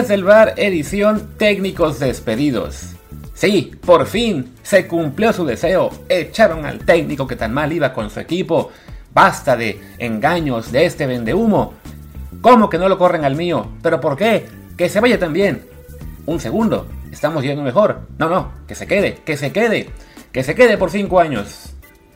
Desde el bar edición técnicos despedidos. Sí, por fin se cumplió su deseo. Echaron al técnico que tan mal iba con su equipo. Basta de engaños de este vendehumo. ¿Cómo que no lo corren al mío? ¿Pero por qué? Que se vaya también. Un segundo, estamos yendo mejor. No, no, que se quede, que se quede. Que se quede por cinco años.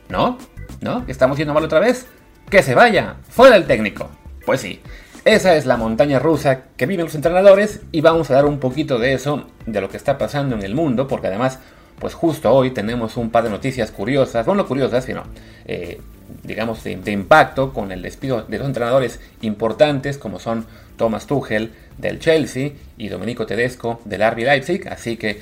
¿No? ¿No? ¿Que estamos yendo mal otra vez? Que se vaya, fuera el técnico. Pues sí, esa es la montaña rusa que viven los entrenadores y vamos a dar un poquito de eso, de lo que está pasando en el mundo, porque además, pues justo hoy tenemos un par de noticias curiosas, bueno, no curiosas, sino, eh, digamos, de, impacto con el despido de dos entrenadores importantes como son Thomas Tuchel del Chelsea y Domenico Tedesco del RB Leipzig, así que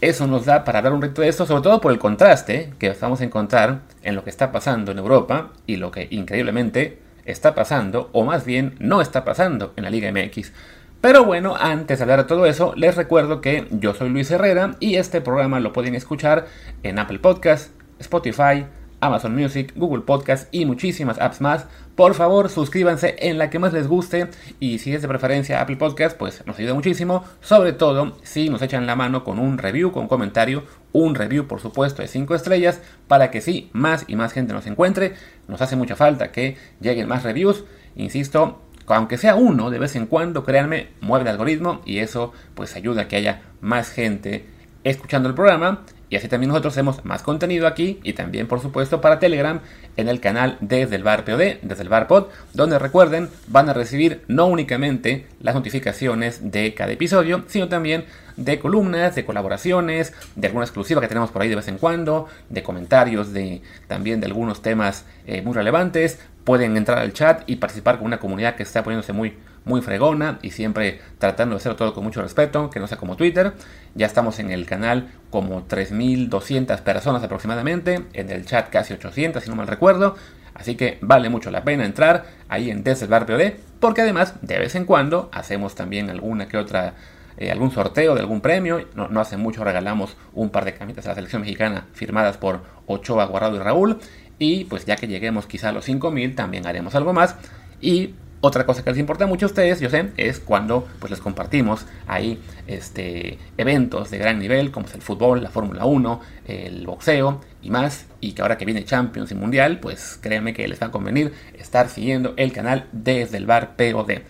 eso nos da para dar un reto de esto, sobre todo por el contraste que vamos a encontrar en lo que está pasando en Europa y lo que increíblemente está pasando, o más bien no está pasando en la Liga MX. Pero bueno, antes de hablar de todo eso, les recuerdo que yo soy Luis Herrera y este programa lo pueden escuchar en Apple Podcast, Spotify, Amazon Music, Google Podcast y muchísimas apps más. Por favor, suscríbanse en la que más les guste y si es de preferencia Apple Podcast, pues nos ayuda muchísimo. Sobre todo si nos echan la mano con un review, con un comentario, un review por supuesto de 5 estrellas para que sí, más y más gente nos encuentre. Nos hace mucha falta que lleguen más reviews. Insisto, aunque sea uno de vez en cuando, créanme, mueve el algoritmo y eso pues ayuda a que haya más gente escuchando el programa y así también nosotros hacemos más contenido aquí y también por supuesto para Telegram en el canal desde el bar POD, desde el bar pod, donde recuerden van a recibir no únicamente las notificaciones de cada episodio, sino también de columnas, de colaboraciones, de alguna exclusiva que tenemos por ahí de vez en cuando, de comentarios de también de algunos temas eh, muy relevantes. Pueden entrar al chat y participar con una comunidad que está poniéndose muy muy fregona y siempre tratando de hacer todo con mucho respeto, que no sea como Twitter. Ya estamos en el canal como 3.200 personas aproximadamente, en el chat casi 800 si no mal recuerdo. Así que vale mucho la pena entrar ahí en Desde el Bar POD, porque además de vez en cuando hacemos también alguna que otra eh, algún sorteo de algún premio. No, no, hace mucho regalamos un par de camisetas a la selección mexicana firmadas por Ochoa, Guardado y Raúl. Y pues ya que lleguemos quizá a los 5000, también haremos algo más. Y otra cosa que les importa mucho a ustedes, yo sé, es cuando pues les compartimos ahí este, eventos de gran nivel, como es el fútbol, la Fórmula 1, el boxeo y más. Y que ahora que viene Champions y Mundial, pues créanme que les va a convenir estar siguiendo el canal desde el bar POD.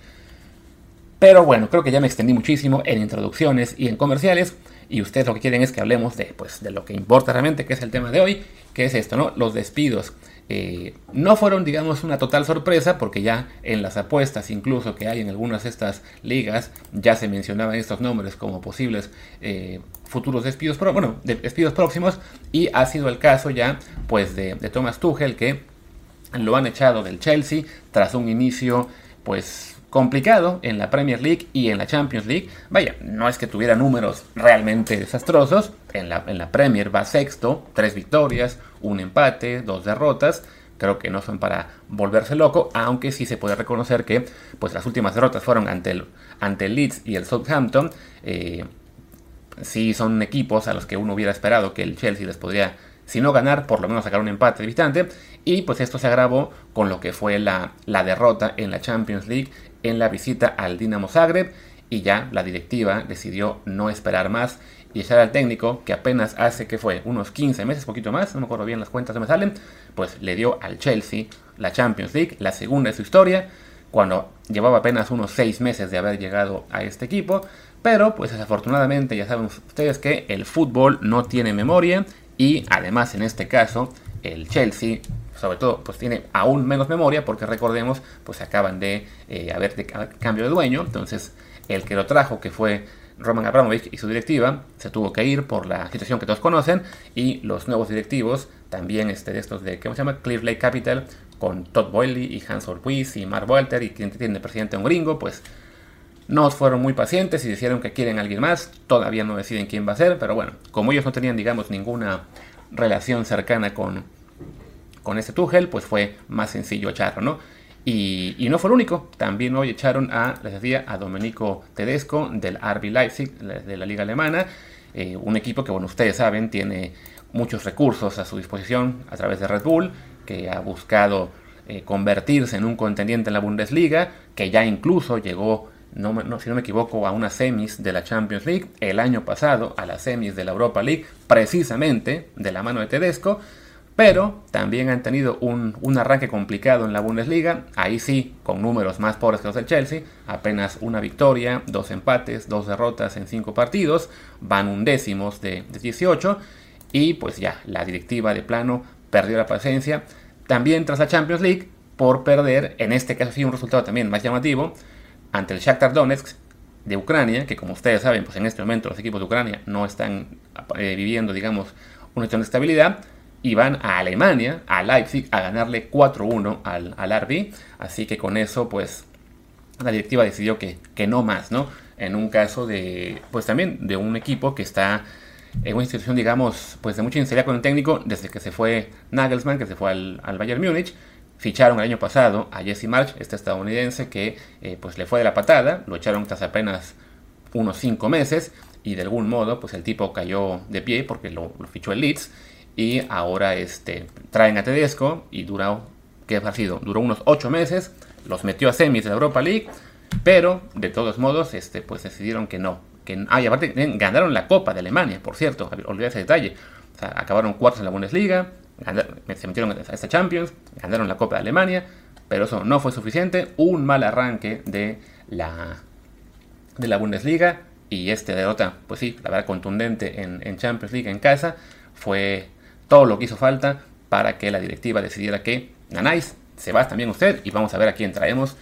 Pero bueno, creo que ya me extendí muchísimo en introducciones y en comerciales. Y ustedes lo que quieren es que hablemos de, pues, de lo que importa realmente, que es el tema de hoy, que es esto, ¿no? Los despidos. Eh, no fueron, digamos, una total sorpresa, porque ya en las apuestas, incluso que hay en algunas de estas ligas, ya se mencionaban estos nombres como posibles eh, futuros despidos, bueno, de despidos próximos, y ha sido el caso ya, pues, de, de Thomas Tuchel, que lo han echado del Chelsea tras un inicio, pues, complicado en la Premier League y en la Champions League. Vaya, no es que tuviera números realmente desastrosos. En la, en la Premier va sexto, tres victorias, un empate, dos derrotas. Creo que no son para volverse loco, aunque sí se puede reconocer que pues, las últimas derrotas fueron ante el, ante el Leeds y el Southampton. Eh, sí son equipos a los que uno hubiera esperado que el Chelsea les podría si no ganar, por lo menos sacar un empate de visitante. Y pues esto se agravó con lo que fue la, la derrota en la Champions League en la visita al Dinamo Zagreb. Y ya la directiva decidió no esperar más y echar al técnico, que apenas hace que fue unos 15 meses, poquito más, no me acuerdo bien las cuentas, no me salen, pues le dio al Chelsea la Champions League, la segunda de su historia, cuando llevaba apenas unos 6 meses de haber llegado a este equipo. Pero pues desafortunadamente ya saben ustedes que el fútbol no tiene memoria y además en este caso el Chelsea sobre todo pues tiene aún menos memoria porque recordemos pues acaban de eh, haber de, cambio de dueño entonces el que lo trajo que fue Roman Abramovich y su directiva se tuvo que ir por la situación que todos conocen y los nuevos directivos también este, de estos de ¿cómo se llama? Clear Lake Capital con Todd Boyle y Hans Orquiz y Mark Walter y quien tiene presidente un gringo pues no fueron muy pacientes y dijeron que quieren a alguien más. Todavía no deciden quién va a ser, pero bueno, como ellos no tenían, digamos, ninguna relación cercana con, con este Tuchel, pues fue más sencillo echarlo, ¿no? Y, no fue el único. También hoy echaron a, les decía, a Domenico Tedesco del RB Leipzig, de la liga alemana. Eh, un equipo que, bueno, ustedes saben, tiene muchos recursos a su disposición a través de Red Bull, que ha buscado eh, convertirse en un contendiente en la Bundesliga, que ya incluso llegó no, si no me equivoco, a unas semis de la Champions League, el año pasado a las semis de la Europa League, precisamente de la mano de Tedesco, pero también han tenido un, arranque complicado en la Bundesliga, ahí sí, con números más pobres que los del Chelsea, apenas una victoria, dos empates, dos derrotas en cinco partidos, van undécimos de, de 18, y pues ya, la directiva de plano perdió la paciencia, también tras la Champions League, por perder, en este caso sí un resultado también más llamativo, ante el Shakhtar Donetsk de Ucrania, que como ustedes saben, pues en este momento los equipos de Ucrania no están eh, viviendo, digamos, una situación de estabilidad, y van a Alemania, a Leipzig, a ganarle 4-1 al, al RB, así que con eso, pues, la directiva decidió que, que no más, ¿no? En un caso de, pues también de un equipo que está en una institución, digamos, pues de mucha inseguridad con el técnico desde que se fue Nagelsmann, que se fue al, al Bayern Múnich, Ficharon el año pasado a Jesse March, este estadounidense que eh, pues le fue de la patada, lo echaron tras apenas unos 5 meses y de algún modo pues el tipo cayó de pie porque lo, fichó el Leeds y ahora este, traen a Tedesco y duró, ¿qué ha sido? Duró unos 8 meses, los metió a semis de la Europa League, pero de todos modos este, pues decidieron que no. Que, ah, y aparte ganaron la Copa de Alemania, por cierto, olvidé ese detalle. Acabaron cuartos en la Bundesliga, se metieron a esta Champions, ganaron la Copa de Alemania, pero eso no fue suficiente. Un mal arranque de la, de la Bundesliga y este derrota, pues sí, la verdad contundente en, Champions League en casa, fue todo lo que hizo falta para que la directiva decidiera que ganáis, se va también usted y vamos a ver a quién traemos.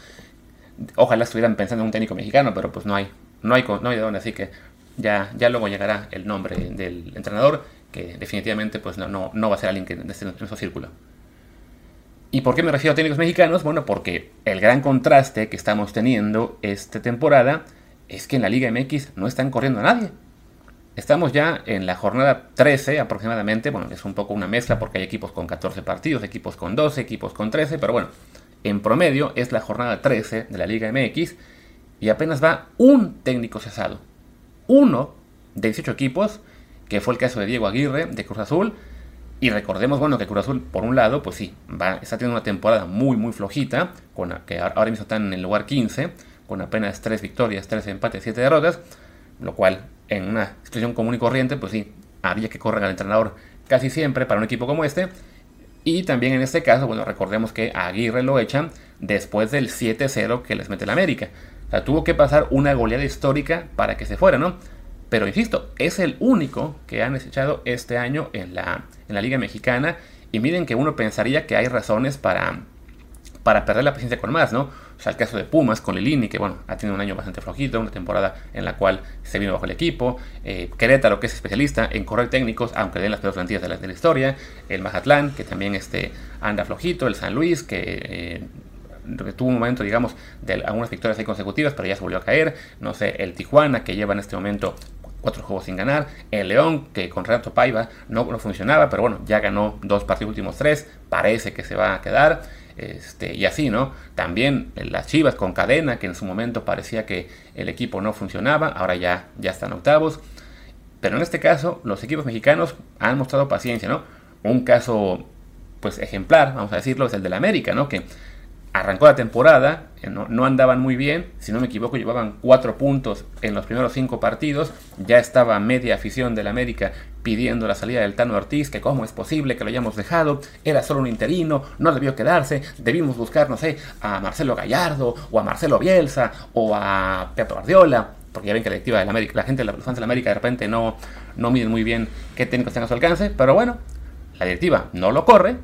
Ojalá estuvieran pensando en un técnico mexicano, pero pues no hay, no hay, no hay de dónde, así que ya, ya luego llegará el nombre del entrenador que definitivamente pues no, no, va a ser alguien que esté en círculo. ¿Y por qué me refiero a técnicos mexicanos? Bueno, porque el gran contraste que estamos teniendo esta temporada es que en la Liga MX no están corriendo a nadie. Estamos ya en la jornada 13 aproximadamente, bueno, es un poco una mezcla porque hay equipos con 14 partidos, equipos con 12, equipos con 13, pero bueno, en promedio es la jornada 13 de la Liga MX y apenas va un técnico cesado. Uno de 18 equipos que fue el caso de Diego Aguirre de Cruz Azul. Y recordemos, bueno, que Cruz Azul, por un lado, pues sí, va, está teniendo una temporada muy, muy flojita, con, que ahora mismo están en el lugar 15, con apenas 3 victorias, 3 empates, 7 derrotas, lo cual en una situación común y corriente, pues sí, había que correr al entrenador casi siempre para un equipo como este. Y también en este caso, bueno, recordemos que Aguirre lo echan después del 7-0 que les mete el América. O sea, tuvo que pasar una goleada histórica para que se fuera, ¿no? Pero insisto, es el único que han desechado este año en la, en la Liga Mexicana. Y miren que uno pensaría que hay razones para, para perder la paciencia con más, ¿no? O sea, el caso de Pumas con Lilini, que bueno, ha tenido un año bastante flojito, una temporada en la cual se vino bajo el equipo. Eh, Querétaro, que es especialista en correr técnicos, aunque den las peores plantillas de la, de la historia. El Mazatlán, que también este, anda flojito. El San Luis, que eh, tuvo un momento, digamos, de algunas victorias ahí consecutivas, pero ya se volvió a caer. No sé, el Tijuana, que lleva en este momento cuatro juegos sin ganar. El León, que con Renato Paiva no, no funcionaba, pero bueno, ya ganó dos partidos últimos tres. Parece que se va a quedar. Este, y así, ¿no? También las Chivas con cadena, que en su momento parecía que el equipo no funcionaba, ahora ya, ya están octavos. Pero en este caso, los equipos mexicanos han mostrado paciencia, ¿no? Un caso, pues ejemplar, vamos a decirlo, es el del América, ¿no? Que arrancó la temporada, eh, no, andaban muy bien, si no me equivoco llevaban cuatro puntos en los primeros cinco partidos, ya estaba media afición del América pidiendo la salida del Tano Ortiz, que cómo es posible que lo hayamos dejado, era solo un interino, no debió quedarse, debimos buscar, no sé, a Marcelo Gallardo, o a Marcelo Bielsa, o a Pepe Guardiola, porque ya ven que la directiva del América, la gente, los fans del América de repente no, no miden muy bien qué técnicos están a su alcance, pero bueno, la directiva no lo corre,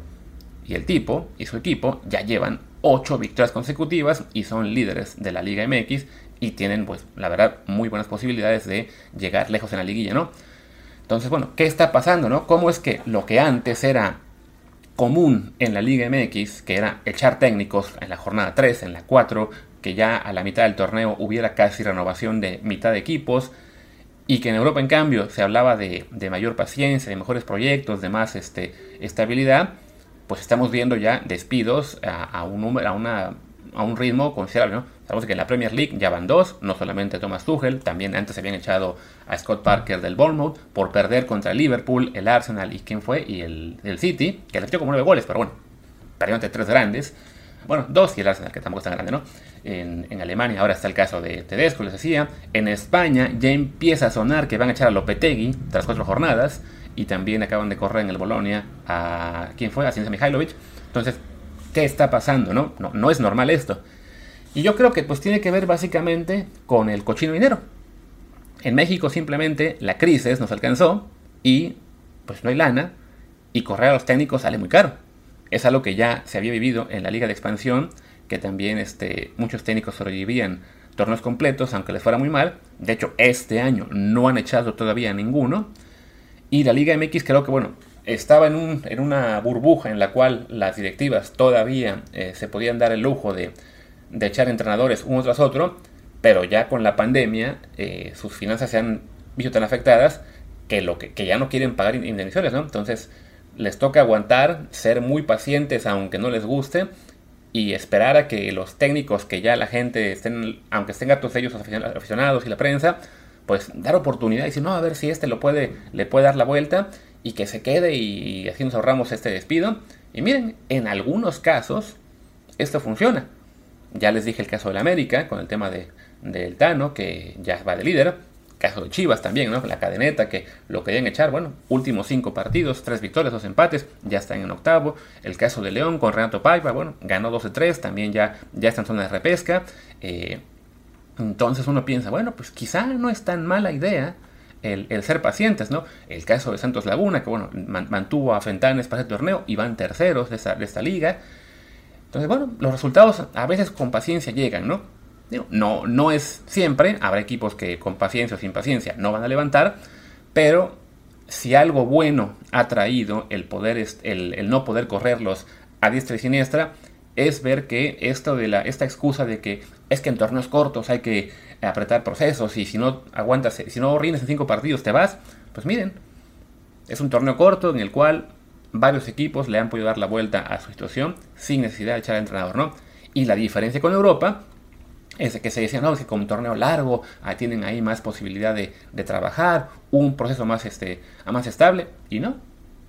y el tipo y su equipo ya llevan 8 victorias consecutivas y son líderes de la Liga MX y tienen, pues, la verdad, muy buenas posibilidades de llegar lejos en la liguilla, ¿no? Entonces, bueno, ¿qué está pasando, no? ¿Cómo es que lo que antes era común en la Liga MX, que era echar técnicos en la jornada 3, en la 4, que ya a la mitad del torneo hubiera casi renovación de mitad de equipos, y que en Europa, en cambio, se hablaba de, mayor paciencia, de mejores proyectos, de más este, estabilidad, pues estamos viendo ya despidos a, un, número, a, una, a un ritmo considerable. Sabemos que en la Premier League ya van dos, no solamente Thomas Tuchel, también antes se habían echado a Scott Parker del Bournemouth por perder contra Liverpool, el Arsenal y quién fue, y el, el City, que le echó como nueve goles, pero bueno, perdió ante tres grandes. Bueno, dos y el Arsenal, que tampoco es tan grande, ¿no? En, en, Alemania ahora está el caso de Tedesco, les decía. En España ya empieza a sonar que van a echar a Lopetegui tras cuatro jornadas y también acaban de correr en el Bolonia a quién fue, a Ciencia Mihailovic. Entonces, ¿qué está pasando? No? no, no es normal esto. Y yo creo que pues tiene que ver básicamente con el cochino dinero. En México simplemente la crisis nos alcanzó y pues no hay lana y correr a los técnicos sale muy caro. Es algo que ya se había vivido en la liga de expansión, que también este, muchos técnicos sobrevivían torneos completos, aunque les fuera muy mal. De hecho, este año no han echado todavía ninguno. Y la Liga MX creo que, bueno, estaba en, un, en una burbuja en la cual las directivas todavía eh, se podían dar el lujo de, de, echar entrenadores uno tras otro, pero ya con la pandemia eh, sus finanzas se han visto tan afectadas que, lo que, que ya no quieren pagar indemnizaciones, ¿no? Entonces les toca aguantar, ser muy pacientes aunque no les guste y esperar a que los técnicos que ya la gente estén, aunque estén a ellos aficionados y la prensa, pues dar oportunidad y decir, no, a ver si este lo puede, le puede dar la vuelta y que se quede y así nos ahorramos este despido. Y miren, en algunos casos esto funciona. Ya les dije el caso de la América con el tema de, del Tano, que ya va de líder. Caso de Chivas también, ¿no? La cadeneta que lo querían echar, bueno, últimos cinco partidos, tres victorias, dos empates, ya están en octavo. El caso de León con Renato Paiva, bueno, ganó 12-3, también ya, ya está en zona de repesca. Eh, entonces uno piensa, bueno, pues quizá no es tan mala idea el, ser pacientes, ¿no? El caso de Santos Laguna, que bueno, mantuvo a Fentanes para el torneo y van terceros de esta, de esta liga. Entonces, bueno, los resultados a veces con paciencia llegan, ¿no? no, no es siempre, habrá equipos que con paciencia o sin paciencia no van a levantar, pero si algo bueno ha traído el poder, el, el no poder correrlos a diestra y siniestra, es ver que esto de la, esta excusa de que es que en torneos cortos hay que apretar procesos y si no aguantas, si no rines en cinco partidos te vas, pues miren, es un torneo corto en el cual varios equipos le han podido dar la vuelta a su situación sin necesidad de echar al entrenador, ¿no? Y la diferencia con Europa es que se decía, no, es que con un torneo largo ah, tienen ahí más posibilidad de, de, trabajar, un proceso más, este, más estable, y no.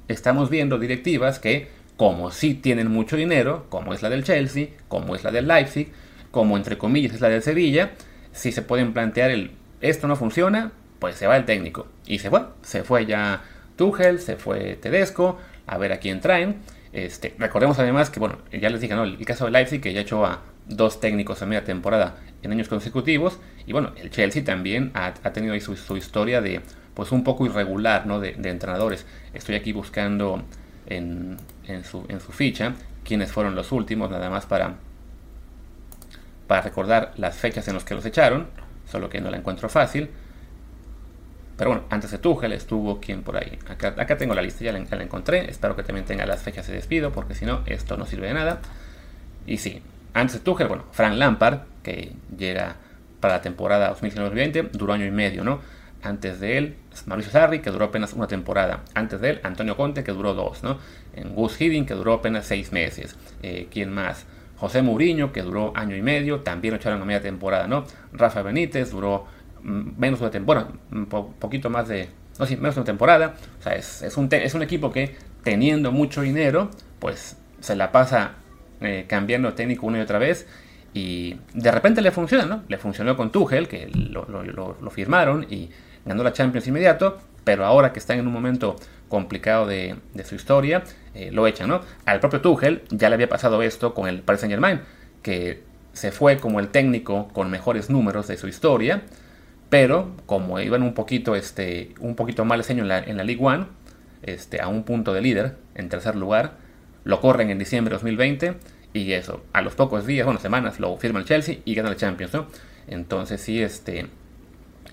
Estamos viendo directivas que como sí tienen mucho dinero, como es la del Chelsea, como es la del Leipzig, como entre comillas es la del Sevilla, si se pueden plantear el esto no funciona, pues se va el técnico. Y se fue, se fue ya Tuchel, se fue Tedesco, a ver a quién traen. Este, recordemos además que, bueno, ya les dije, ¿no? El caso de Leipzig, que ya echó a dos técnicos a media temporada en años consecutivos. Y bueno, el Chelsea también ha, tenido ahí su, historia de, pues un poco irregular, ¿no? De, de entrenadores. Estoy aquí buscando en, en su, en su ficha quiénes fueron los últimos, nada más para, para recordar las fechas en las que los echaron, solo que no la encuentro fácil. Pero bueno, antes de Tuchel estuvo quien por ahí. Acá, acá tengo la lista, ya la, encontré. Espero que también tenga las fechas de despido, porque si no, esto no sirve de nada. Y sí, antes de Tuchel, bueno, Frank Lampard, que llega para la temporada 2019-2020, duró año y medio, ¿no? Antes de él, Mauricio Sarri, que duró apenas una temporada. Antes de él, Antonio Conte, que duró dos, ¿no? En Gus Hiddink, que duró apenas seis meses. Eh, ¿Quién más? José Mourinho, que duró año y medio, también lo echaron a media temporada, ¿no? Rafa Benítez duró mm, menos de una temporada, un poquito más de, no, sí, menos de una temporada. O sea, es, un, es un equipo que teniendo mucho dinero, pues se la pasa eh, cambiando técnico una y otra vez. Y de repente le funciona, ¿no? Le funcionó con Tuchel, que lo, lo firmaron y ganó la Champions inmediato, pero ahora que están en un momento complicado de, su historia, eh, lo echan, ¿no? Al propio Tuchel ya le había pasado esto con el Paris Saint Germain, que se fue como el técnico con mejores números de su historia, pero como iban un poquito, este, un poquito mal diseño en la, en la League One, este, a un punto de líder, en tercer lugar, lo corren en diciembre de 2020 y eso, a los pocos días, bueno, semanas, lo firma el Chelsea y gana el Champions, ¿no? Entonces sí, este,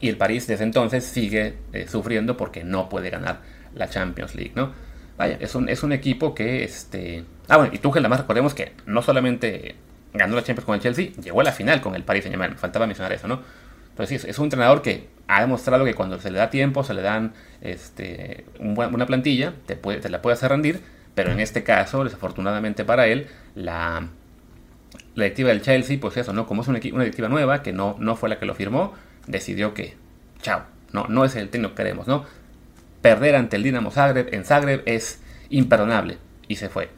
y el París desde entonces sigue eh, sufriendo porque no puede ganar la Champions League, ¿no? Vaya, es un, es un equipo que, este... Ah, bueno, y Tuchel además recordemos que no solamente ganó la Champions con el Chelsea, llegó a la final con el Paris Saint Germain, faltaba mencionar eso, ¿no? Entonces sí, es un entrenador que ha demostrado que cuando se le da tiempo, se le dan este, una plantilla, te la puede hacer rendir, pero en este caso, desafortunadamente para él, la, la directiva del Chelsea, pues eso, ¿no? Como es una, una directiva nueva, que no, no fue la que lo firmó, decidió que, chao, no, no es el técnico que queremos, ¿no? Perder ante el Dinamo Zagreb en Zagreb es imperdonable y se fue.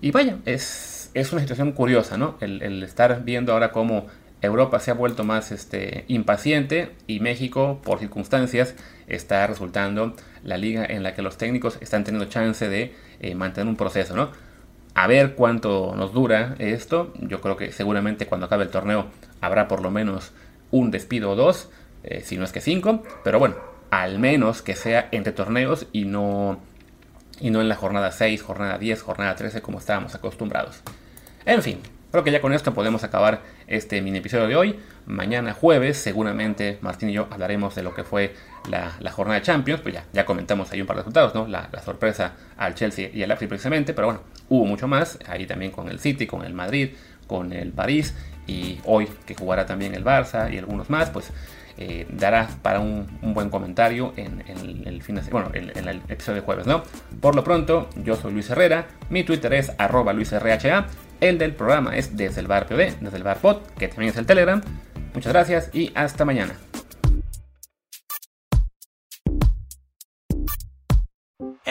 Y vaya, es, es una situación curiosa, ¿no? El, estar viendo ahora cómo Europa se ha vuelto más este, impaciente y México, por circunstancias, está resultando la liga en la que los técnicos están teniendo chance de eh, mantener un proceso, ¿no? A ver cuánto nos dura esto. Yo creo que seguramente cuando acabe el torneo habrá por lo menos un despido o dos, eh, si no es que cinco, pero bueno, al menos que sea entre torneos y no, y no en la jornada 6, jornada 10, jornada 13 como estábamos acostumbrados. En fin, creo que ya con esto podemos acabar este mini episodio de hoy. Mañana jueves, seguramente Martín y yo hablaremos de lo que fue la, jornada de Champions. Pues ya, ya comentamos ahí un par de resultados, ¿no? La, sorpresa al Chelsea y al Leipzig precisamente, pero bueno, hubo mucho más. Ahí también con el City, con el Madrid, con el París y hoy que jugará también el Barça y algunos más, pues eh, dará para un, buen comentario en, el bueno, en, el episodio de jueves, ¿no? Por lo pronto, yo soy Luis Herrera, mi Twitter es arroba luisrha, el del programa es desde el bar desde el bar pod, que también es el Telegram. Muchas gracias y hasta mañana.